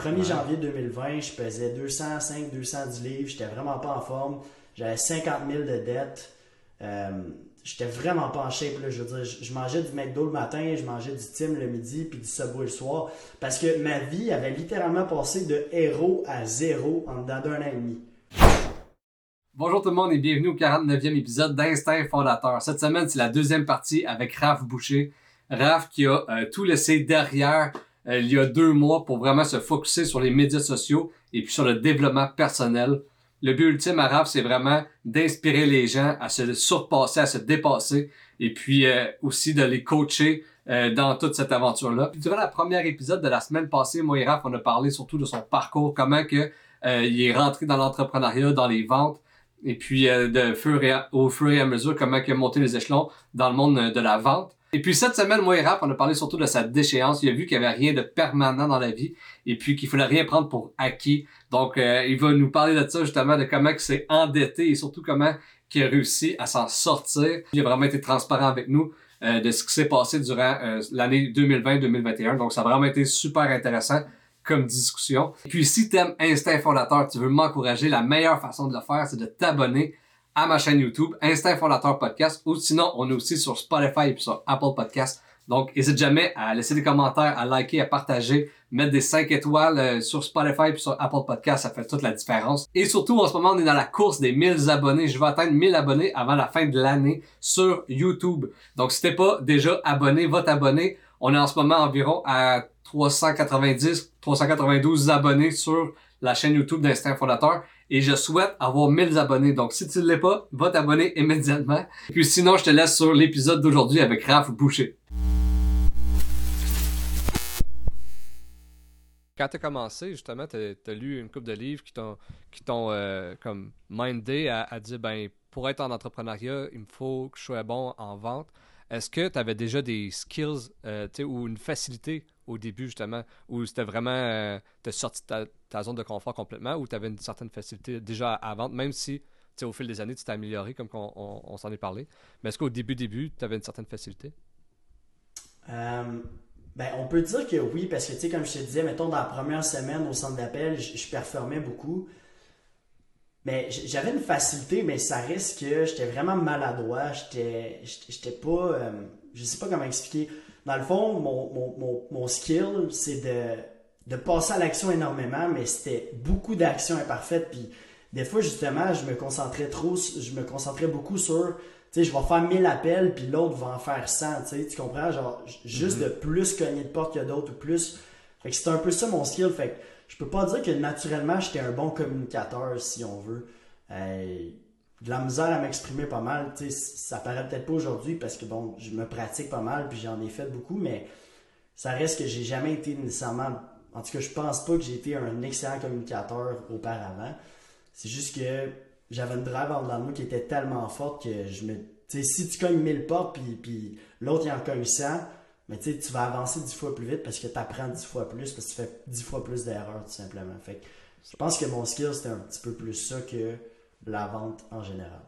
1er janvier 2020, je pesais 205, 210 livres. J'étais vraiment pas en forme. J'avais 50 000 de dettes. Euh, j'étais vraiment pas en shape. Là. Je veux dire, je, mangeais du McDo le matin, je mangeais du Tim le midi, puis du Subway le soir. Parce que ma vie avait littéralement passé de héros à zéro en dedans d'un an et demi. Bonjour tout le monde et bienvenue au 49e épisode d'Instinct Fondateur. Cette semaine, c'est la deuxième partie avec Raph Boucher. Raph qui a euh, tout laissé derrière euh, il y a deux mois pour vraiment se focuser sur les médias sociaux et puis sur le développement personnel. Le but ultime à Raph, c'est vraiment d'inspirer les gens à se surpasser, à se dépasser et puis euh, aussi de les coacher dans toute cette aventure-là. Durant la première épisode de la semaine passée, moi et Raph, on a parlé surtout de son parcours, comment que il est rentré dans l'entrepreneuriat, dans les ventes, et puis de fur et au fur et à mesure comment il a monté les échelons dans le monde de la vente. Et puis cette semaine, moi et Raph, on a parlé surtout de sa déchéance. Il a vu qu'il n'y avait rien de permanent dans la vie et puis qu'il fallait rien prendre pour acquis. Donc, euh, il va nous parler de ça justement, de comment il s'est endetté et surtout comment il a réussi à s'en sortir. Il a vraiment été transparent avec nous euh, de ce qui s'est passé durant euh, l'année 2020-2021. Donc, ça a vraiment été super intéressant comme discussion. Et puis, si tu aimes Instinct Fondateur, tu veux m'encourager, la meilleure façon de le faire, c'est de t'abonner à ma chaîne YouTube, Instinct Fondateur Podcast, ou sinon, on est aussi sur Spotify et sur Apple Podcast. Donc, n'hésite jamais à laisser des commentaires, à liker, à partager, mettre des 5 étoiles euh, sur Spotify et sur Apple Podcast, ça fait toute la différence. Et surtout, en ce moment, on est dans la course des 1000 abonnés. Je vais atteindre 1000 abonnés avant la fin de l'année sur YouTube. Donc, si t'es pas déjà abonné, va t'abonner. On est en ce moment environ à 390, 392 abonnés sur la chaîne YouTube d'Instinct Fondateur et je souhaite avoir 1000 abonnés. Donc, si tu ne l'es pas, va t'abonner immédiatement. Puis sinon, je te laisse sur l'épisode d'aujourd'hui avec Raph Boucher. Quand tu as commencé, justement, tu as, lu une couple de livres qui t'ont qui t'ont euh, comme mindé à, à dire ben pour être en entrepreneuriat, il me faut que je sois bon en vente. Est-ce que tu avais déjà des skills euh, ou une facilité au début, justement, où c'était vraiment. Euh, sorti de ta, zone de confort complètement, ou tu avais une certaine facilité déjà vendre, même si au fil des années, tu t'es amélioré, comme on, s'en est parlé. Mais est-ce qu'au début, début, tu avais une certaine facilité? Euh, ben, on peut dire que oui, parce que, tu sais, comme je te disais, mettons, dans la première semaine au centre d'appel, je, je performais beaucoup. Mais j'avais une facilité, mais ça risque que j'étais vraiment maladroit. J'étais, j'étais pas. Euh, je sais pas comment expliquer. Dans le fond, mon, mon, mon, skill, c'est de, de passer à l'action énormément, mais c'était beaucoup d'actions imparfaites. Puis des fois, justement, je me concentrais trop, je me concentrais beaucoup sur, tu sais, je vais faire 1000 appels, puis l'autre va en faire 100, tu sais, tu comprends? Genre, juste mm-hmm. de plus cogner de porte que d'autres ou plus. Fait que c'était un peu ça mon skill. Fait que je peux pas dire que naturellement j'étais un bon communicateur, si on veut. Euh, de la misère à m'exprimer pas mal. sais, ça paraît peut-être pas aujourd'hui parce que bon, je me pratique pas mal puis j'en ai fait beaucoup, mais ça reste que j'ai jamais été nécessairement. En tout cas, je pense pas que j'ai été un excellent communicateur auparavant. C'est juste que j'avais une drive en moi qui était tellement forte que je me. Tu sais, si tu cognes 1000 portes puis, puis l'autre il en cogne 100, mais tu tu vas avancer dix fois plus vite parce que tu apprends dix fois plus, parce que tu fais dix fois plus d'erreurs, tout simplement. Fait je pense que mon skill, c'était un petit peu plus ça que la vente en général.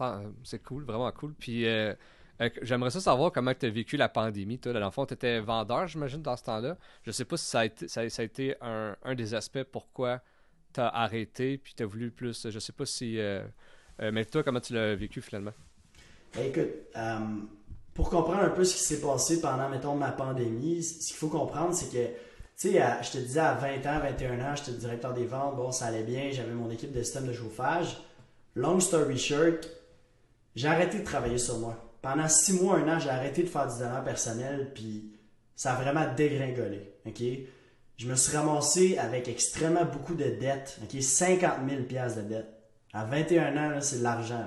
Euh, c'est cool, vraiment cool. Puis euh, euh, j'aimerais ça savoir comment tu as vécu la pandémie. Toi, dans le fond, tu étais vendeur, j'imagine, dans ce temps-là. Je sais pas si ça a été, un, des aspects pourquoi tu as arrêté, puis tu as voulu plus. Je sais pas si. mais toi, comment tu l'as vécu finalement? Ben, écoute, pour comprendre un peu ce qui s'est passé pendant, mettons, ma pandémie, ce qu'il faut comprendre, c'est que, tu sais, je te disais à 20 ans, 21 ans, j'étais directeur des ventes, bon, ça allait bien, j'avais mon équipe de système de chauffage. Long story short, j'ai arrêté de travailler sur moi. Pendant 6 mois, un an, j'ai arrêté de faire du développement personnel, puis ça a vraiment dégringolé? Je me suis ramassé avec extrêmement beaucoup de dettes, ok? 50 000 de dettes. À 21 ans, c'est de l'argent.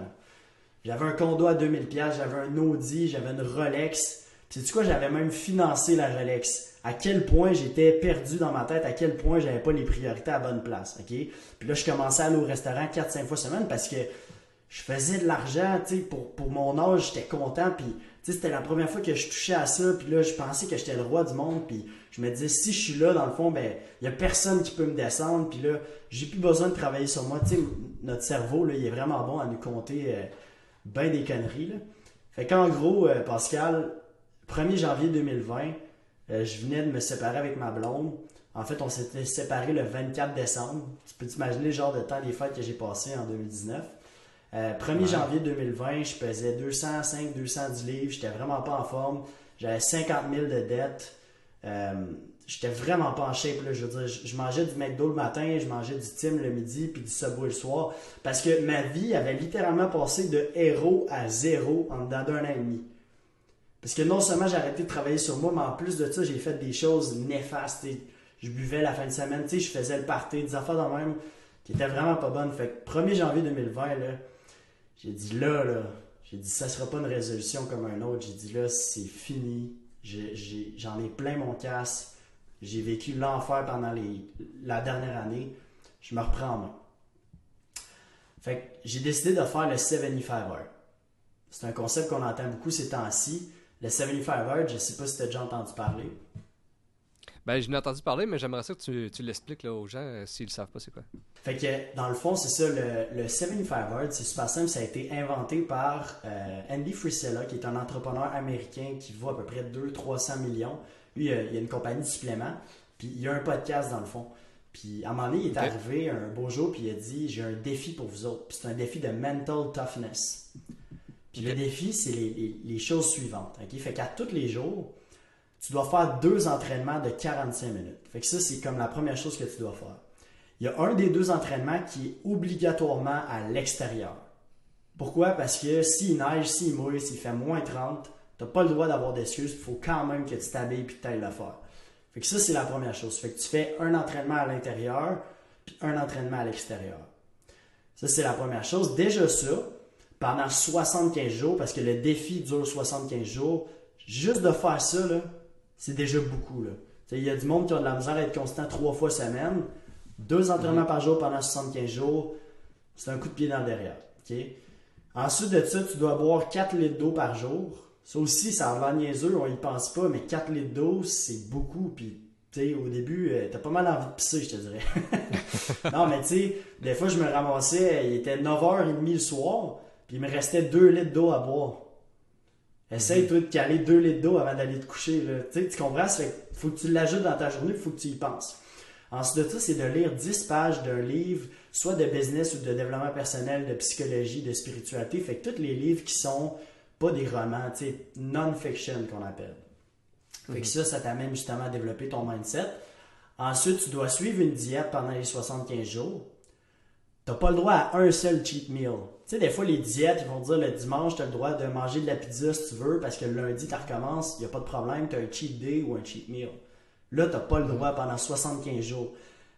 J'avais un condo à 2000 pièces, j'avais un Audi, j'avais une Rolex. Puis tu quoi, j'avais même financé la Rolex. À quel point j'étais perdu dans ma tête, à quel point j'avais pas les priorités à bonne place, OK? Puis là je commençais à aller au restaurant 4 5 fois semaine parce que je faisais de l'argent, tu sais, pour, pour mon âge, j'étais content puis tu sais, c'était la première fois que je touchais à ça, puis là, je pensais que j'étais le roi du monde, puis je me disais, si je suis là, dans le fond, ben, il y a personne qui peut me descendre, puis là, j'ai plus besoin de travailler sur moi, tu sais, notre cerveau, là, il est vraiment bon à nous compter euh, ben des conneries. Là. Fait qu'en gros, euh, Pascal, 1er janvier 2020, euh, je venais de me séparer avec ma blonde. En fait, on s'était séparés le 24 décembre. Tu peux t'imaginer le genre de temps des fêtes que j'ai passé en 2019. 1er janvier 2020, je pesais 205, 210 livres. J'étais vraiment pas en forme. J'avais 50 000 de dettes. Euh, j'étais vraiment pas en shape. Là. Je veux dire, je, mangeais du McDo le matin, je mangeais du Tim le midi, puis du Subway le soir. Parce que ma vie avait littéralement passé de héros à zéro en dedans d'un an et demi. Parce que non seulement j'ai arrêté de travailler sur moi, mais en plus de ça, j'ai fait des choses néfastes. Je buvais la fin de semaine, je faisais le party, des affaires de même qui étaient vraiment pas bonnes. Fait que 1er janvier 2020, là, j'ai dit là, là, j'ai dit ça sera pas une résolution comme un autre. J'ai dit là, c'est fini. J'en ai, plein mon casse. J'ai vécu l'enfer pendant la dernière année. Je me reprends en main. Fait que j'ai décidé de faire le 75 heures. C'est un concept qu'on entend beaucoup ces temps-ci. Le 75 heures, je sais pas si tu as déjà entendu parler. Ben, je n'ai entendu parler, mais j'aimerais ça que tu, tu l'expliques aux gens euh, s'ils ne savent pas c'est quoi. Fait que, dans le fond, c'est ça, le, le 75 Hard, c'est super simple, ça a été inventé par euh, Andy Frisella, qui est un entrepreneur américain qui vaut à peu près 200-300 millions. Lui, il a, a, une compagnie de suppléments, puis il a un podcast dans le fond. Puis à un moment donné, il est arrivé un beau jour, puis il a dit J'ai un défi pour vous autres. Puis c'est un défi de mental toughness. Puis le défi, c'est les, les, les, choses suivantes. ok? Fait qu'à tous les jours, tu dois faire deux entraînements de 45 minutes. Fait que ça, c'est comme la première chose que tu dois faire. Il y a un des deux entraînements qui est obligatoirement à l'extérieur. Pourquoi? Parce que s'il neige, s'il mouille, s'il fait moins 30, tu n'as pas le droit d'avoir d'excuses. Il faut quand même que tu t'habilles et que tu ailles le faire. Fait que ça, c'est la première chose. Fait que tu fais un entraînement à l'intérieur puis un entraînement à l'extérieur. Ça, c'est la première chose. Déjà ça, pendant 75 jours, parce que le défi dure 75 jours, juste de faire ça, là, c'est déjà beaucoup. Il y a du monde qui a de la misère à être constant trois fois semaine. Deux entraînements mhm. par jour pendant 75 jours, c'est un coup de pied dans le derrière. Ensuite de ça, tu dois boire 4 litres d'eau par jour. Ça aussi, ça va niaiseux, on y pense pas, mais 4 litres d'eau, c'est beaucoup. Puis, au début, tu euh, t'as pas mal envie de pisser, je te dirais. non, mais tu sais, des fois, je me ramassais, il était 9h30 le soir, puis il me restait 2 litres d'eau à boire. Essaye, toi, de caler 2 litres d'eau avant d'aller te coucher. Tu comprends? Il faut que tu l'ajoutes dans ta journée, il faut que tu y penses. Ensuite de ça, c'est de lire 10 pages d'un livre, soit de business ou de développement personnel, de psychologie, de spiritualité. Fait que tous les livres qui sont pas des romans, tu sais, non-fiction qu'on appelle. Fait que mhm. ça, ça t'amène justement à développer ton mindset. Ensuite, tu dois suivre une diète pendant les 75 jours. Tu n'as pas le droit à un seul cheat meal. Tu sais, des fois, les diètes, ils vont dire le dimanche, tu as le droit de manger de la pizza si tu veux, parce que le lundi, tu recommences, il n'y a pas de problème, tu as un cheat day ou un cheat meal. Là, tu n'as pas le droit pendant 75 jours.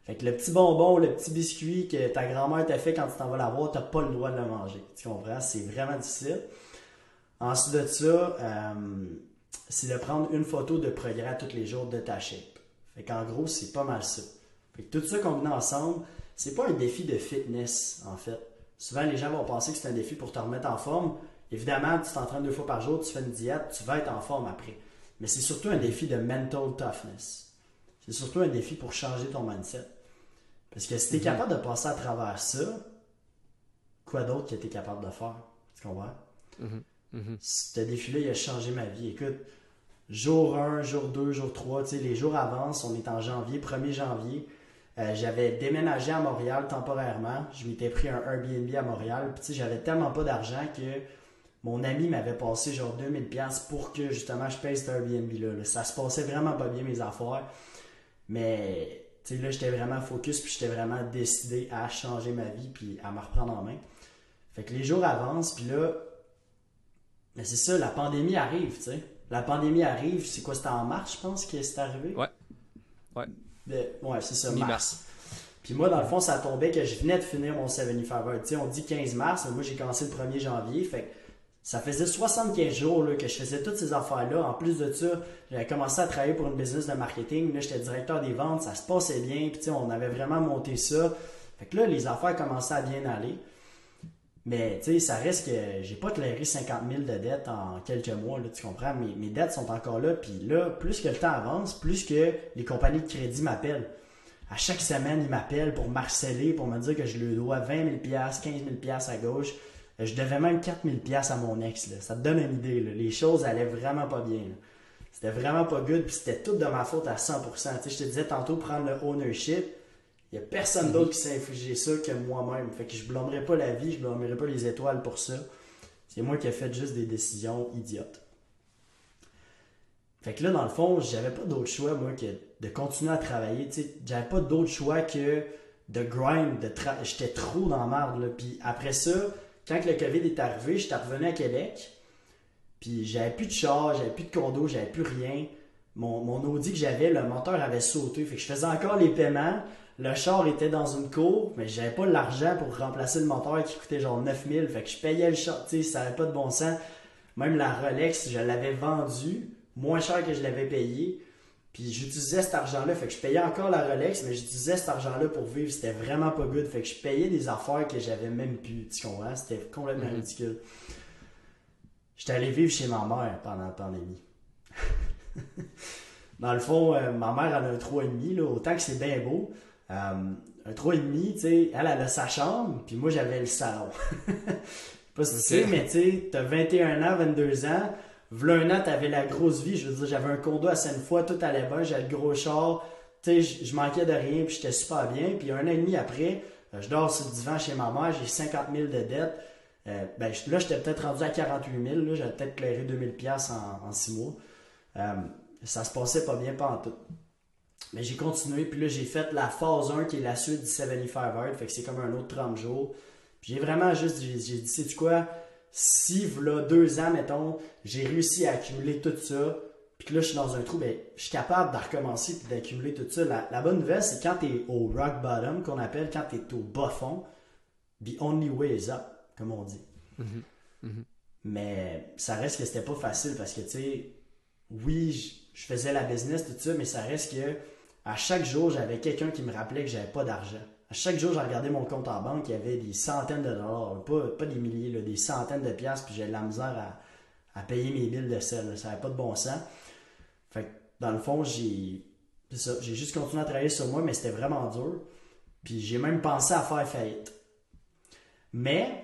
Fait que le petit bonbon, le petit biscuit que ta grand-mère t'a fait quand tu t'en vas l'avoir, tu n'as pas le droit de le manger. Tu comprends? C'est vraiment difficile. Ensuite de ça, euh, c'est de prendre une photo de progrès tous les jours de ta shape. Fait qu'en gros, c'est pas mal ça. Fait que tout ça combiné ensemble, c'est pas un défi de fitness, en fait. Souvent, les gens vont penser que c'est un défi pour te remettre en forme. Évidemment, tu t'entraînes deux fois par jour, tu fais une diète, tu vas être en forme après. Mais c'est surtout un défi de mental toughness. C'est surtout un défi pour changer ton mindset. Parce que si tu es mhm. capable de passer à travers ça, quoi d'autre que tu es capable de faire? Tu comprends? Mhm. Ce défi-là, il a changé ma vie. Écoute, jour 1, jour 2, jour 3, les jours avancent, on est en janvier, 1er janvier. Euh, j'avais déménagé à Montréal temporairement. Je m'étais pris un Airbnb à Montréal. Puis j'avais tellement pas d'argent que mon ami m'avait passé genre 2000 pièces pour que justement je paye cet Airbnb-là. Ça se passait vraiment pas bien mes affaires. Mais là, j'étais vraiment focus puis j'étais vraiment décidé à changer ma vie puis à me reprendre en main. Fait que les jours avancent puis là, c'est ça, la pandémie arrive, tu sais. La pandémie arrive, c'est quoi, c'était en mars, je pense, que c'est arrivé? Ouais. Ouais ouais, c'est ça, mars. Puis moi, dans le fond, ça tombait que je venais de finir mon 75 Tu sais, on dit 15 mars, mais moi, j'ai commencé le 1er janvier. Fait ça faisait 75 jours là, que je faisais toutes ces affaires-là. En plus de ça, j'avais commencé à travailler pour une business de marketing. Là, j'étais directeur des ventes, ça se passait bien. Puis, on avait vraiment monté ça. Fait que là, les affaires commençaient à bien aller. Mais tu sais, ça reste que j'ai pas clairé 50 000 de dettes en quelques mois, tu comprends? Mes, mes dettes sont encore là, puis là, plus que le temps avance, plus que les compagnies de crédit m'appellent. À chaque semaine, ils m'appellent pour marceler, pour me dire que je lui dois 20 000 15 000 à gauche. Euh, je devais même 4 000 à mon ex. Là. Ça te donne une idée. Là. Les choses allaient vraiment pas bien. C'était vraiment pas good, puis c'était tout de ma faute à 100%. Tu sais, je te disais tantôt, prendre le ownership, il n'y a personne d'autre qui s'est infligé ça que moi-même. Fait que je blâmerai pas la vie, je blâmerai pas les étoiles pour ça. C'est moi qui ai fait juste des décisions idiotes. Fait que là, dans le fond, j'avais pas d'autre choix, moi, que de continuer à travailler. J'avais pas d'autre choix que de grind, de J'étais trop dans la merde. Puis après ça, quand le COVID est arrivé, j'étais revenu à Québec. Puis j'avais plus de char, j'avais plus de condo, j'avais plus rien. Mon, mon Audi que j'avais, le moteur avait sauté. Fait que je faisais encore les paiements. Le char était dans une cour, mais j'avais pas l'argent pour remplacer le moteur qui coûtait genre 9000. Fait que je payais le char, tu sais, ça avait pas de bon sens. Même la Rolex, je l'avais vendue moins cher que je l'avais payé. Puis j'utilisais cet argent-là, fait que je payais encore la Rolex, mais j'utilisais cet argent-là pour vivre, c'était vraiment pas good. Fait que je payais des affaires que j'avais même plus, tu comprends? C'était complètement mhm. ridicule. J'étais allé vivre chez ma mère pendant la pandémie. Dans le fond, euh, ma mère en a un 3,5, là, autant que c'est bien beau. Euh, un 3,5, tu sais, elle, elle a sa chambre, puis moi j'avais le salon. pas si tu sais, mais tu sais, t'as 21 ans, 22 ans, V'là un an, t'avais la grosse vie. Je veux dire, j'avais un condo à Sainte-Foy, tout allait bien, j'avais le gros char. Tu sais, je manquais de rien, puis j'étais super bien. Puis un an et demi après, euh, je dors sur le divan chez ma mère, j'ai 50 000 de dettes. Euh, ben, là, j'étais peut-être rendu à 48 000. Là, j'avais peut-être clairé 2000 pièces en, en six mois. Euh, ça se passait pas bien, pas en tout. Mais j'ai continué, puis là, j'ai fait la phase 1 qui est la suite du 75 Hard. Fait que c'est comme un autre 30 jours. Puis j'ai vraiment juste, j'ai dit, sais-tu quoi? si, voilà deux ans, mettons, j'ai réussi à accumuler tout ça, puis que là, je suis dans un trou, ben, je suis capable de recommencer et d'accumuler tout ça. La, bonne nouvelle, c'est quand tu es au rock bottom, qu'on appelle quand tu es au bas fond, the only way is up, comme on dit. Mm-hmm. Mm-hmm. Mais ça reste que c'était pas facile parce que, tu sais, oui, je, faisais la business, tout ça, mais ça reste que à chaque jour, j'avais quelqu'un qui me rappelait que j'avais pas d'argent chaque jour, j'ai regardé mon compte en banque, il y avait des centaines de dollars, pas, des milliers, des centaines de piastres, puis j'ai de la misère à, payer mes billes de sel. Ça n'avait pas de bon sens. Fait dans le fond, j'ai j'ai juste continué à travailler sur moi, mais c'était vraiment dur. Puis j'ai même pensé à faire faillite. Mais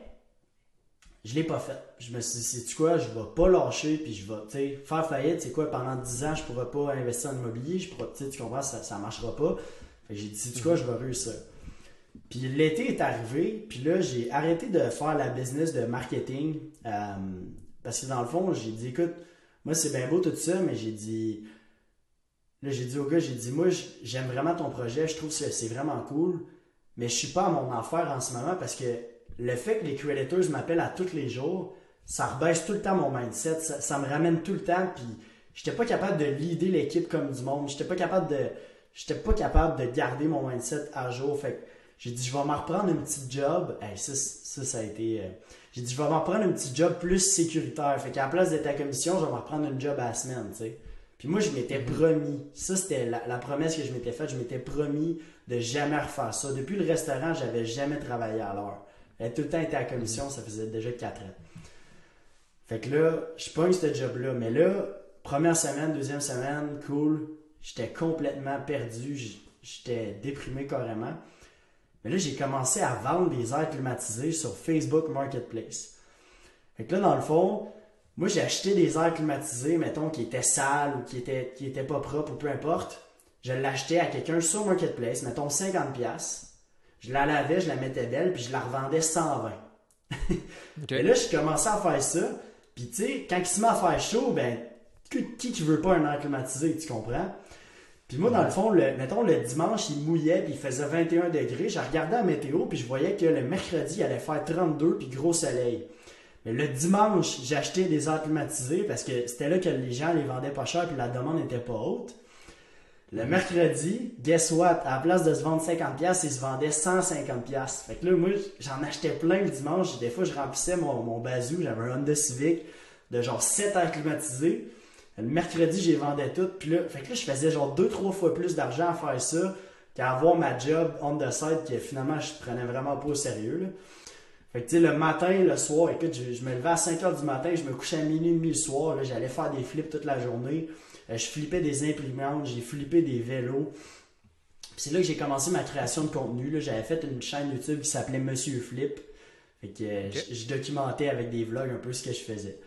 je l'ai pas fait. Je me suis dit, tu quoi, je vais pas lâcher, puis je vais, faire faillite, c'est quoi, pendant 10 ans, je pourrais pas investir en immobilier, je pourrais, tu comprends, ça, ça marchera pas. Fait j'ai dit, tu quoi, je vais réussir. Puis l'été est arrivé, puis là, j'ai arrêté de faire la business de marketing. Euh, parce que dans le fond, j'ai dit, écoute, moi, c'est bien beau tout ça, mais j'ai dit. Là, j'ai dit au gars, j'ai dit, moi, j'aime vraiment ton projet, je trouve que c'est vraiment cool, mais je suis pas à mon affaire en ce moment parce que le fait que les creators m'appellent à tous les jours, ça rebaisse tout le temps mon mindset, ça, me ramène tout le temps, puis j'étais pas capable de leader l'équipe comme du monde, j'étais pas capable de. J'étais pas capable de garder mon mindset à jour. Fait j'ai dit, je vais m'en reprendre un petit job. ça, ça, a été. Euh, j'ai dit, je vais m'en reprendre un petit job plus sécuritaire. Fait qu'à la place d'être à commission, je vais m'en reprendre un job à la semaine, tu sais. Puis moi, je m'étais promis. Ça, c'était la, promesse que je m'étais faite. Je m'étais promis de jamais refaire ça. Depuis le restaurant, j'avais jamais travaillé à l'heure. J'avais tout le temps été à commission. Ça faisait déjà 4 ans. Fait que là, je pogne ce job-là. Mais là, première semaine, deuxième semaine, cool. J'étais complètement perdu. J'étais déprimé carrément. Mais là, j'ai commencé à vendre des airs climatisés sur Facebook Marketplace. Fait que là, dans le fond, moi, j'ai acheté des airs climatisés, mettons, qui étaient sales ou qui étaient, qui étaient pas propres ou peu importe. Je l'achetais à quelqu'un sur Marketplace, mettons 50$. Je la lavais, je la mettais belle, puis je la revendais 120. Et là, je commençais à faire ça. Puis, tu sais, quand il se met à faire chaud, ben, qui qui veut pas un air climatisé, tu comprends? Puis moi, dans le fond, le, mettons, le dimanche, il mouillait, puis il faisait 21 degrés. J'ai regardé la météo, puis je voyais que le mercredi, il allait faire 32, puis gros soleil. Mais le dimanche, acheté des airs climatisés parce que c'était là que les gens les vendaient pas cher, puis la demande n'était pas haute. Le mercredi, guess what? À la place de se vendre 50$, ils se vendaient 150$. Fait que là, moi, j'en achetais plein le dimanche. Des fois, je remplissais mon, mon. J'avais un Honda Civic de genre 7 airs climatisés. Le mercredi, j'ai vendais tout. Puis là, fait que là, je faisais genre deux, trois fois plus d'argent à faire ça qu'à avoir ma job on the side que finalement, je prenais vraiment pas au sérieux. Fait que tu sais, le matin, le soir, écoute, je, me levais à 5 h du matin, je me couchais à minuit, demi le soir. J'allais faire des flips toute la journée. Euh, je flippais des imprimantes, j'ai flippé des vélos. c'est là que j'ai commencé ma création de contenu. J'avais fait une chaîne YouTube qui s'appelait Monsieur Flip. Fait que euh, je documentais avec des vlogs un peu ce que je faisais.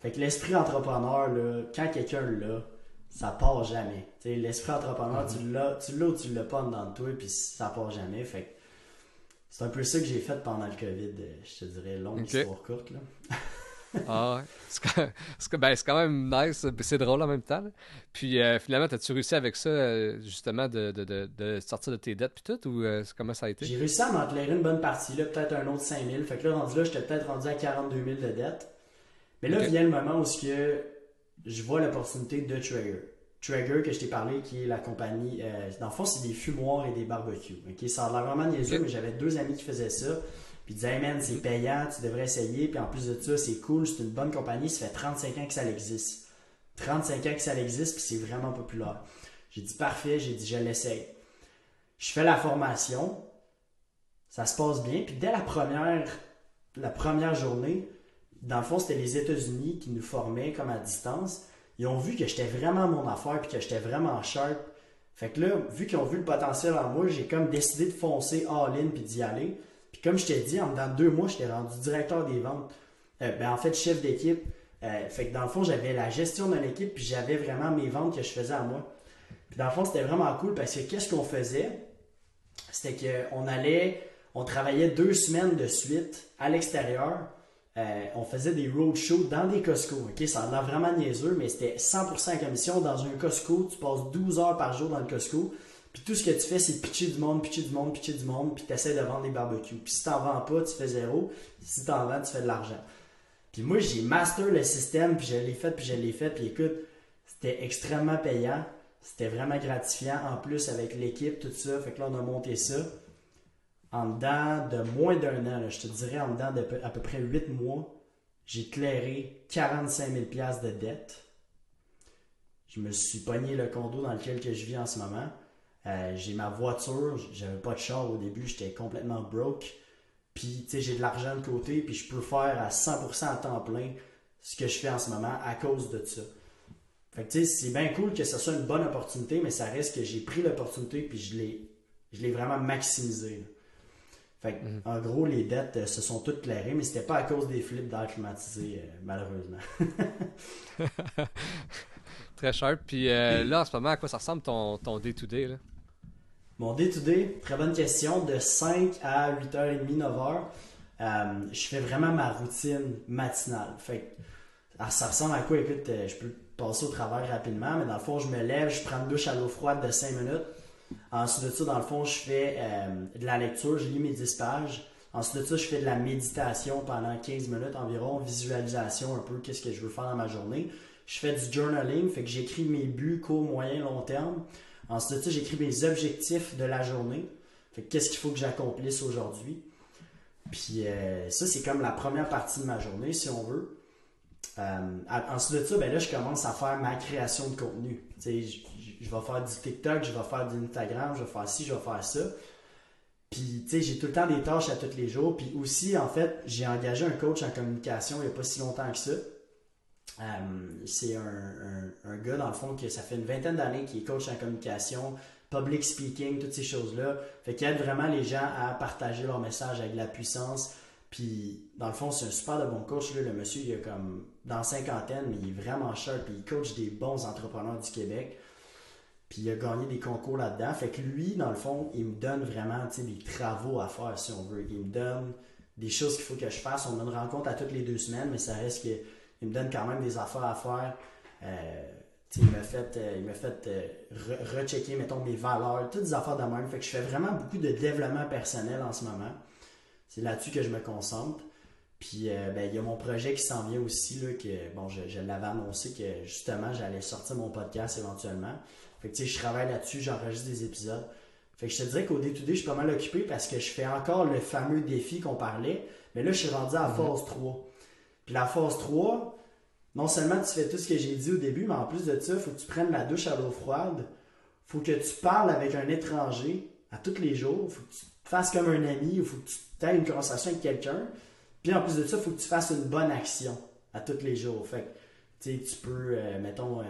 Fait que l'esprit entrepreneur, là, quand quelqu'un l'a, ça part jamais. L'esprit entrepreneur, tu l'as tu l'as ou tu l'as pas dans toi, puis ça part jamais. Fait c'est un peu ça que j'ai fait pendant le COVID, euh, je te dirais, longue histoire courte. Là. ah ouais. C'est ben, quand même nice, c'est drôle en même temps. Puis euh, finalement, as-tu réussi avec ça, euh, justement, de, de, de, sortir de tes dettes puis tout, ou comment ça a été? J'ai réussi à m'enclairer une bonne partie, là, peut-être un autre 5000. Fait que là, rendu là, j'étais peut-être rendu à 42 000 de dettes. Mais là vient le moment où que je vois l'opportunité de Trigger. Trigger, que je t'ai parlé, qui est la compagnie. Euh, dans le fond, c'est des fumoirs et des barbecues. Ça a l'air vraiment niaiseux, mais j'avais deux amis qui faisaient ça. Puis ils disaient, hey man, c'est payant, tu devrais essayer. Puis en plus de ça, c'est cool, c'est une bonne compagnie. Ça fait 35 ans que ça existe. 35 ans que ça existe, puis c'est vraiment populaire. J'ai dit, parfait, j'ai dit, je l'essaye. Je fais la formation. Ça se passe bien. Puis dès la première, la première journée, dans le fond, c'était les États-Unis qui nous formaient comme à distance. Ils ont vu que j'étais vraiment mon affaire puis que j'étais vraiment sharp. Fait que là, vu qu'ils ont vu le potentiel en moi, j'ai comme décidé de foncer all-in puis d'y aller. Comme je t'ai dit, en dans deux mois, j'étais rendu directeur des ventes. Euh, ben en fait, chef d'équipe. Euh, fait que dans le fond, j'avais la gestion de l'équipe puis j'avais vraiment mes ventes que je faisais à moi. Puis dans le fond, c'était vraiment cool parce que qu'est-ce qu'on faisait? C'était qu'on allait, on travaillait deux semaines de suite à l'extérieur euh, on faisait des roadshows dans des Costco. Ça a l'air vraiment niaiseux, mais c'était 100% commission. Dans un Costco, tu passes 12 heures par jour dans le Costco. Puis tout ce que tu fais, c'est pitcher du monde, pitcher du monde, pitcher du monde, puis tu essaies de vendre des barbecues. Puis si t'en vends pas, tu fais zéro. Si t'en vends, tu fais de l'argent. Puis moi, j'ai master le système, puis je l'ai fait, puis je l'ai fait. Puis écoute, c'était extrêmement payant. C'était vraiment gratifiant. En plus, avec l'équipe, tout ça. Fait que là, on a monté ça en dedans de moins d'un an, je te dirais en dedans de à peu près 8 mois, j'ai clairé 45 000 de dette. Je me suis pogné le condo dans lequel je vis en ce moment. Euh, j'ai ma voiture, j'avais pas de char au début, j'étais complètement broke. Puis, tu sais, j'ai de l'argent de côté, puis je peux faire à 100% à temps plein ce que je fais en ce moment à cause de ça. Fait que, tu sais, c'est bien cool que ce soit une bonne opportunité, mais ça reste que j'ai pris l'opportunité, puis je l'ai vraiment maximisé. Mhm. En gros, les dettes euh, se sont toutes clairées, mais c'était pas à cause des flips d'air climatisé, euh, malheureusement. Très cher. Puis là, en ce moment, à quoi ça ressemble ton, ton day-to-day? Mon day-to-day, très bonne question. De 5 à 8h30, 9h, je fais vraiment ma routine matinale. Fait ah, ça ressemble à quoi? Écoute, je peux passer au travail rapidement, mais dans le fond, je me lève, je prends une douche à l'eau froide de 5 minutes. Ensuite de ça, dans le fond, je fais euh, de la lecture, je lis mes 10 pages. Ensuite de ça, je fais de la méditation pendant 15 minutes environ, visualisation un peu, qu'est-ce que je veux faire dans ma journée. Je fais du journaling, fait que j'écris mes buts court, moyen, long terme. Ensuite de ça, j'écris mes objectifs de la journée. Fait qu'est-ce qu'il faut que j'accomplisse aujourd'hui? Puis euh, ça, c'est comme la première partie de ma journée, si on veut. Euh, ensuite de ça, ben là, je commence à faire ma création de contenu. Je, je vais faire du TikTok, je vais faire du Instagram, je vais faire ci, je vais faire ça. Puis, tu sais, j'ai tout le temps des tâches à tous les jours. Puis aussi, en fait, j'ai engagé un coach en communication il n'y a pas si longtemps que ça. Euh, c'est un, gars, dans le fond, que ça fait une vingtaine d'années qui est coach en communication, public speaking, toutes ces choses-là. Fait qu'il aide vraiment les gens à partager leur message avec la puissance. Puis, dans le fond, c'est un super de bon coach. Là. Le monsieur, il a comme dans cinquantaine, mais il est vraiment cher. Puis, il coach des bons entrepreneurs du Québec. Puis il a gagné des concours là-dedans. Fait que lui, dans le fond, il me donne vraiment des travaux à faire, si on veut. Il me donne des choses qu'il faut que je fasse. On a une rencontre à toutes les deux semaines, mais ça reste qu'il me donne quand même des affaires à faire. Euh, il m'a fait, euh, il fait euh, rechecker, mettons, mes valeurs, toutes des affaires de même. Fait que je fais vraiment beaucoup de développement personnel en ce moment. C'est là-dessus que je me concentre. Puis ben, il y a mon projet qui s'en vient aussi, là, que bon, je, je l'avais annoncé que justement j'allais sortir mon podcast éventuellement. Fait que, tu sais, je travaille là-dessus, j'enregistre des épisodes. Fait que je te dirais qu'au day-to-day, je suis pas mal occupé parce que je fais encore le fameux défi qu'on parlait. Mais là, je suis rendu à la mhm. phase 3. Puis la phase 3, non seulement tu fais tout ce que j'ai dit au début, mais en plus de ça, il faut que tu prennes la douche à l'eau froide. faut que tu parles avec un étranger à tous les jours. faut que tu fasses comme un ami. Il faut que tu aies une conversation avec quelqu'un. Puis en plus de ça, il faut que tu fasses une bonne action à tous les jours. Fait que, tu peux, euh, mettons, euh,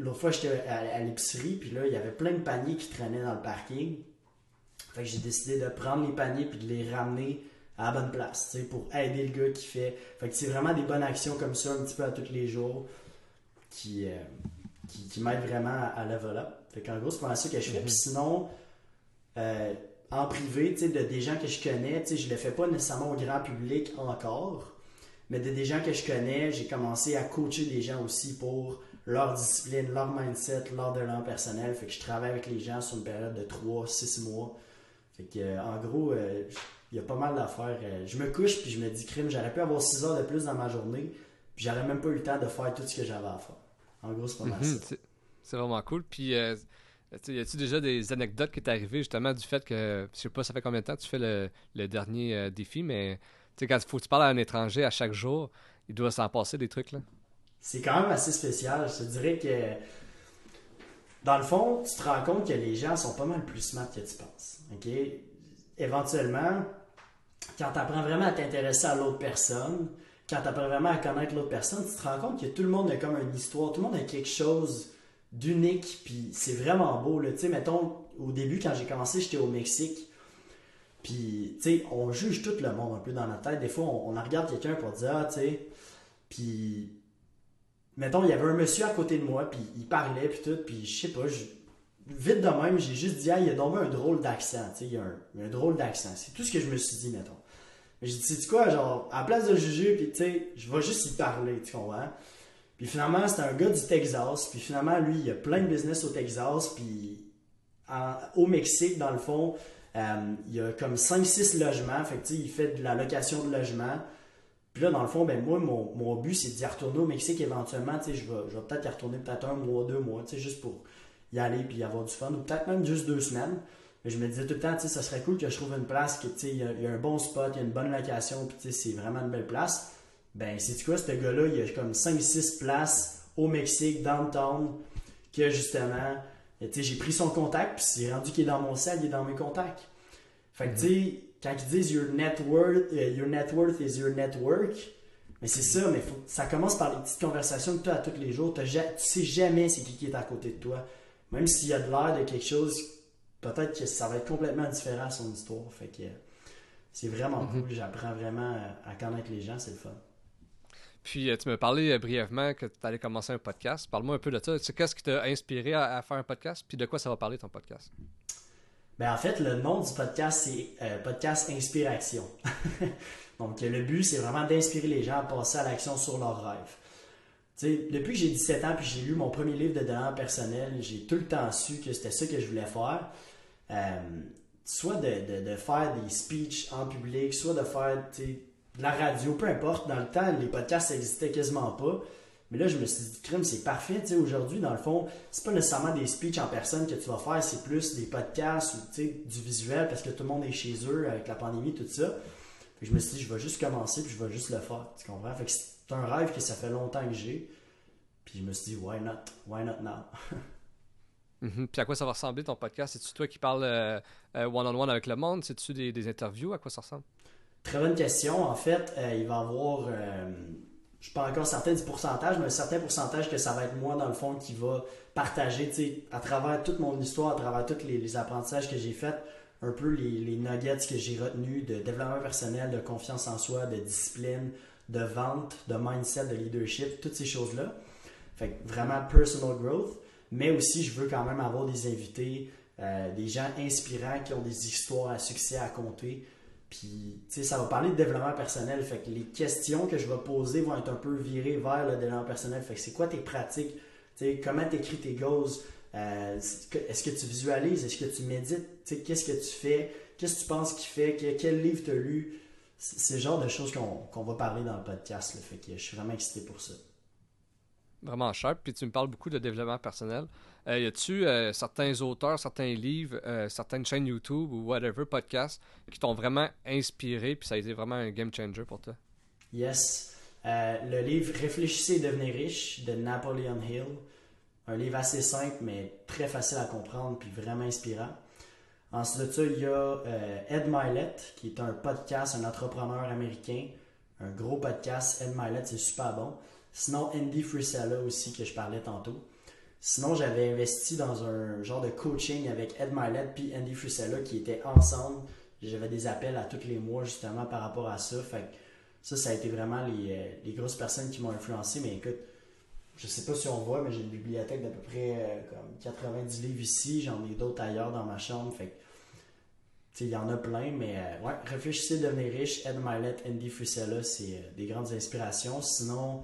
L'autre fois, j'étais à, l'épicerie, puis là, il y avait plein de paniers qui traînaient dans le parking. Fait que j'ai décidé de prendre les paniers puis de les ramener à la bonne place, pour aider le gars qui fait. Fait que c'est vraiment des bonnes actions comme ça, un petit peu à tous les jours, qui, euh, qui, m'aident vraiment à, level up. Fait qu'en gros, c'est pas ça que je fais. Mhm. Puis sinon, euh, en privé, tu sais, de des gens que je connais, tu sais, je le fais pas nécessairement au grand public encore, mais de des gens que je connais, j'ai commencé à coacher des gens aussi pour leur discipline, leur mindset, leur développement personnel. Fait que je travaille avec les gens sur une période de 3-6 mois. Fait que, euh, en gros, euh, il y a pas mal d'affaires. Euh, je me couche puis je me dis, crime, j'aurais pu avoir 6 heures de plus dans ma journée, puis j'aurais même pas eu le temps de faire tout ce que j'avais à faire. En gros, c'est pas mal Mhm. C'est vraiment cool. Puis, euh, y a-tu déjà des anecdotes qui t'est arrivé justement du fait que, je sais pas, ça fait combien de temps que tu fais le, le dernier euh, défi, mais tu sais, quand il faut que tu parles à un étranger à chaque jour, il doit s'en passer des trucs, là. C'est quand même assez spécial. Je te dirais que, dans le fond, tu te rends compte que les gens sont pas mal plus smart que tu penses. OK? Éventuellement, quand tu apprends vraiment à t'intéresser à l'autre personne, quand tu apprends vraiment à connaître l'autre personne, tu te rends compte que tout le monde a comme une histoire, tout le monde a quelque chose d'unique, puis c'est vraiment beau. Là. Tu sais, mettons, au début, quand j'ai commencé, j'étais au Mexique, puis, tu sais, on juge tout le monde un peu dans notre tête. Des fois, on, on regarde quelqu'un pour dire, ah, tu sais, puis, mettons, il y avait un monsieur à côté de moi, puis il parlait, puis tout, puis je sais pas, vite de même, j'ai juste dit, ah, il a donc un drôle d'accent, tu sais, il y a un, y un drôle d'accent. C'est tout ce que je me suis dit, mettons. Mais j'ai dit, sais-tu quoi, genre, à la place de juger, puis tu sais, je vais juste y parler, tu comprends? Puis finalement, c'était un gars du Texas, puis finalement, lui, il a plein de business au Texas, puis au Mexique, dans le fond, euh, il y a comme 5-6 logements, fait que tu sais, il fait de la location de logement. Puis là, dans le fond, ben moi, mon, mon but, c'est d'y retourner au Mexique éventuellement, tu sais, je vais, je vais peut-être y retourner peut-être un mois, deux mois, tu sais, juste pour y aller puis avoir du fun, ou peut-être même juste deux semaines. Mais je me disais tout le temps, tu sais, ça serait cool que je trouve une place, sais, il y, y a un bon spot, il y a une bonne location, puis tu sais, c'est vraiment une belle place. Ben, c'est quoi, ce gars-là, il y a comme 5-6 places au Mexique, downtown, que justement, tu sais, j'ai pris son contact, puis c'est rendu qu'il est dans mon sel, il est dans mes contacts. Fait que, tu sais, quand ils disent your net worth, euh, net worth is your network, mais c'est ça, mais faut, ça commence par les petites conversations que tu as tous les jours. Ja- tu sais jamais c'est qui qui est à côté de toi. Même s'il y a de l'air de quelque chose, peut-être que ça va être complètement différent à son histoire. Fait que c'est vraiment Mhm. cool. J'apprends vraiment à, à connaître les gens, c'est le fun. Puis, euh, tu me parlais euh, brièvement que tu allais commencer un podcast. Parle-moi un peu de ça. Qu'est-ce qui t'a inspiré à, à faire un podcast, puis de quoi ça va parler ton podcast? Ben, en fait, le nom du podcast, c'est euh, Podcast Inspiration. Donc, euh, le but, c'est vraiment d'inspirer les gens à passer à l'action sur leurs rêves. Depuis que j'ai 17 ans puis j'ai lu mon premier livre de développement personnel, j'ai tout le temps su que c'était ça que je voulais faire. Euh, soit de, faire des speeches en public, soit de faire de la radio, peu importe. Dans le temps, les podcasts ça existait quasiment pas. Mais là, je me suis dit, crime, c'est parfait. Aujourd'hui, dans le fond, c'est pas nécessairement des speeches en personne que tu vas faire, c'est plus des podcasts ou du visuel parce que tout le monde est chez eux avec la pandémie, tout ça. Je me suis dit, je vais juste commencer puis je vais juste le faire. Tu comprends? C'est un rêve que ça fait longtemps que j'ai. Puis je me suis dit, why not? Why not now? Mhm. Puis à quoi ça va ressembler ton podcast? C'est-tu toi qui parles euh, euh, one-on-one avec le monde? C'est-tu des, des interviews? À quoi ça ressemble? Très bonne question. En fait, euh, il va y avoir, euh, je suis pas encore certain du pourcentage, mais un certain pourcentage que ça va être moi, dans le fond, qui va partager, tu sais, à travers toute mon histoire, à travers tous les, les apprentissages que j'ai faits, un peu les, les nuggets que j'ai retenus de développement personnel, de confiance en soi, de discipline, de vente, de mindset, de leadership, toutes ces choses-là. Fait que vraiment personal growth, mais aussi je veux quand même avoir des invités, euh, des gens inspirants qui ont des histoires à succès à compter. Puis, tu sais, ça va parler de développement personnel. Fait que les questions que je vais poser vont être un peu virées vers le développement personnel. Fait que c'est quoi tes pratiques? Tu sais, comment tu écris tes goals? Euh, Est-ce que tu visualises? Est-ce que tu médites? Tu sais, qu'est-ce que tu fais? Qu'est-ce que tu penses qu'il fait? Que- Quel livre tu as lu? C'est le genre de choses qu'on qu'on va parler dans le podcast. Là. Fait que je suis vraiment excité pour ça. Vraiment sharp. Puis tu me parles beaucoup de développement personnel. Euh, y a-tu euh, certains auteurs, certains livres, euh, certaines chaînes YouTube ou whatever, podcasts, qui t'ont vraiment inspiré, puis ça a été vraiment un game changer pour toi? Yes. Euh, le livre Réfléchissez et devenez riche de Napoleon Hill. Un livre assez simple, mais très facile à comprendre, puis vraiment inspirant. Ensuite de ça, il y a euh, Ed Mylett, qui est un podcast, un entrepreneur américain. Un gros podcast. Ed Mylett, c'est super bon. Sinon, Andy Frisella aussi, que je parlais tantôt. Sinon, j'avais investi dans un genre de coaching avec Ed Mylett puis Andy Frisella qui étaient ensemble. J'avais des appels à tous les mois justement par rapport à ça. Fait que ça, ça a été vraiment les, euh, grosses personnes qui m'ont influencé. Mais écoute, je sais pas si on voit, mais j'ai une bibliothèque d'à peu près euh, comme 90 livres ici. J'en ai d'autres ailleurs dans ma chambre. Il y en a plein, mais euh, ouais, réfléchissez, devenir riche. Ed Milet, Andy Fusella, c'est euh, des grandes inspirations. Sinon,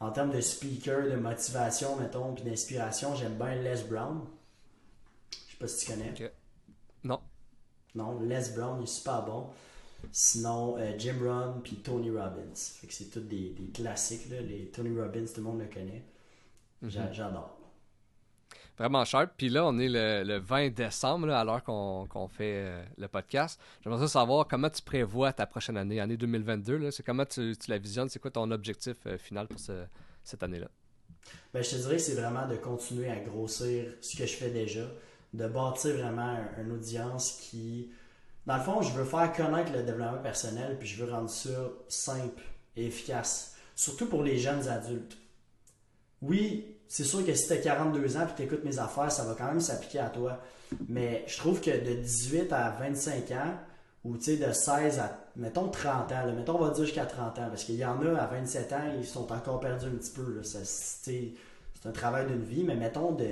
en termes de speaker, de motivation, mettons, puis d'inspiration, j'aime bien Les Brown. Je sais pas si tu connais. Non. Non, Les Brown, il est super bon. Sinon, euh, Jim Rohn puis Tony Robbins. Fait que c'est tous des, des classiques. Là. Les Tony Robbins, tout le monde le connaît. Mhm. J'adore. Vraiment sharp. Puis là, on est le, 20 décembre, là, à l'heure qu'on fait euh, le podcast. J'aimerais savoir comment tu prévois ta prochaine année, année 2022. C'est comment tu, la visionnes? C'est quoi ton objectif euh, final pour cette année-là? Ben, je te dirais que c'est vraiment de continuer à grossir ce que je fais déjà, de bâtir vraiment une audience qui dans le fond, je veux faire connaître le développement personnel, puis je veux rendre ça simple et efficace. Surtout pour les jeunes adultes. Oui, c'est sûr que si tu as 42 ans et tu écoutes mes affaires, ça va quand même s'appliquer à toi. Mais je trouve que de 18 à 25 ans, ou de 16 à, mettons, 30 ans, mettons, on va dire jusqu'à 30 ans, parce qu'il y en a à 27 ans, ils sont encore perdus un petit peu. C'est un travail d'une vie, mais mettons de,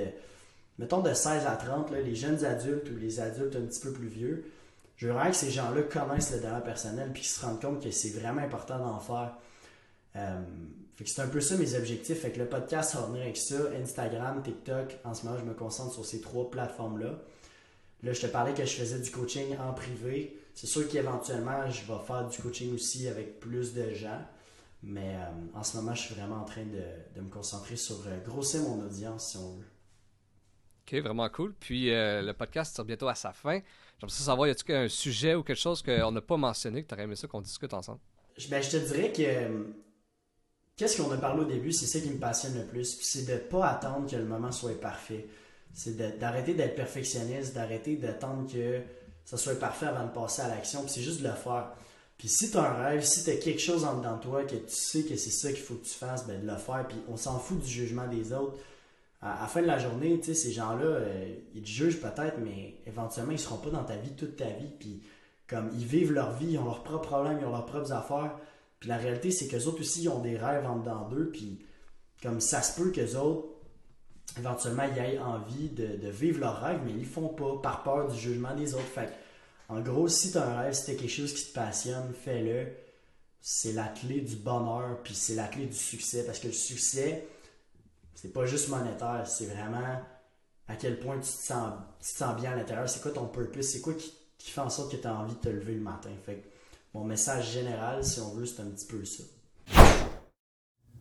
mettons de 16 à 30, les jeunes adultes ou les adultes un petit peu plus vieux, je veux vraiment que ces gens-là connaissent le développement personnel puis qu'ils se rendent compte que c'est vraiment important d'en faire. Euh, fait que c'est un peu ça mes objectifs. Fait que le podcast va venir avec ça. Instagram, TikTok. En ce moment, je me concentre sur ces trois plateformes-là. Là, je te parlais que je faisais du coaching en privé. C'est sûr qu'éventuellement, je vais faire du coaching aussi avec plus de gens. Mais euh, en ce moment, je suis vraiment en train de, me concentrer sur euh, grossir mon audience, si on veut. OK, vraiment cool. Puis le podcast sera bientôt à sa fin. J'aimerais savoir, y a-t-il un sujet ou quelque chose qu'on n'a pas mentionné, que tu aurais aimé ça qu'on discute ensemble? Ben, je te dirais que euh, qu'est-ce qu'on a parlé au début, c'est ça qui me passionne le plus. c'est de ne pas attendre que le moment soit parfait. C'est d'arrêter d'être perfectionniste, d'arrêter d'attendre que ça soit parfait avant de passer à l'action. Puis c'est juste de le faire. Puis si tu un rêve, si tu quelque chose en dedans de toi, que tu sais que c'est ça qu'il faut que tu fasses, ben de le faire. Puis on s'en fout du jugement des autres à, la fin de la journée, tu sais, ces gens-là, euh, ils te jugent peut-être, mais éventuellement, ils seront pas dans ta vie toute ta vie. Puis, comme ils vivent leur vie, ils ont leurs propres problèmes, ils ont leurs propres affaires. La réalité, c'est qu'eux autres aussi, ils ont des rêves en dedans d'eux. Puis, comme ça se peut qu'eux autres, éventuellement, ils aient envie de, vivre leurs rêves, mais ils le font pas par peur du jugement des autres. Fait en gros, si tu as un rêve, si tu quelque chose qui te passionne, fais-le. C'est la clé du bonheur, puis c'est la clé du succès. Parce que le succès, c'est pas juste monétaire, c'est vraiment à quel point tu te sens, bien à l'intérieur, c'est quoi ton purpose, c'est quoi qui, fait en sorte que tu as envie de te lever le matin. Mon message général, si on veut, c'est un petit peu ça.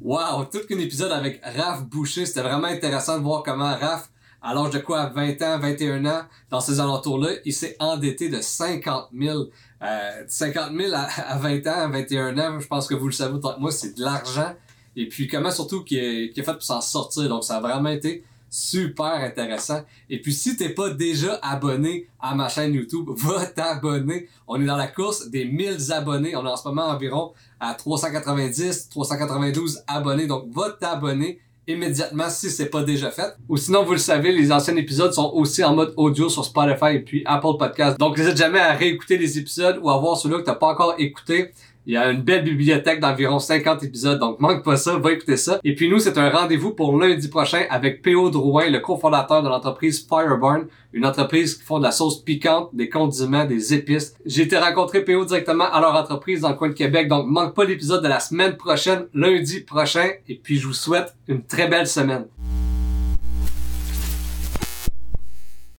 Wow, tout qu'un épisode avec Raph Boucher, c'était vraiment intéressant de voir comment Raph, à l'âge de quoi, à 20 ans, 21 ans, dans ces alentours-là, il s'est endetté de 50 000. Euh, 50 000 à, 20 ans, à 21 ans, je pense que vous le savez autant que moi, c'est de l'argent. Et puis comment surtout qu'il est, fait pour s'en sortir. Donc ça a vraiment été super intéressant. Et puis si t'es pas déjà abonné à ma chaîne YouTube, va t'abonner. On est dans la course des 1000 abonnés. On est en ce moment environ à 390, 392 abonnés. Donc va t'abonner immédiatement si c'est pas déjà fait. Ou sinon, vous le savez, les anciens épisodes sont aussi en mode audio sur Spotify et puis Apple Podcast. Donc n'hésite jamais à réécouter les épisodes ou à voir ceux-là que t'as pas encore écouté. Il y a une belle bibliothèque d'environ 50 épisodes, donc manque pas ça, va écouter ça. Et puis nous, c'est un rendez-vous pour lundi prochain avec P.O. Drouin, le cofondateur de l'entreprise Fireburn, une entreprise qui font de la sauce piquante, des condiments, des épices. J'ai été rencontrer P.O. directement à leur entreprise dans le coin de Québec, donc manque pas l'épisode de la semaine prochaine, lundi prochain, et puis je vous souhaite une très belle semaine.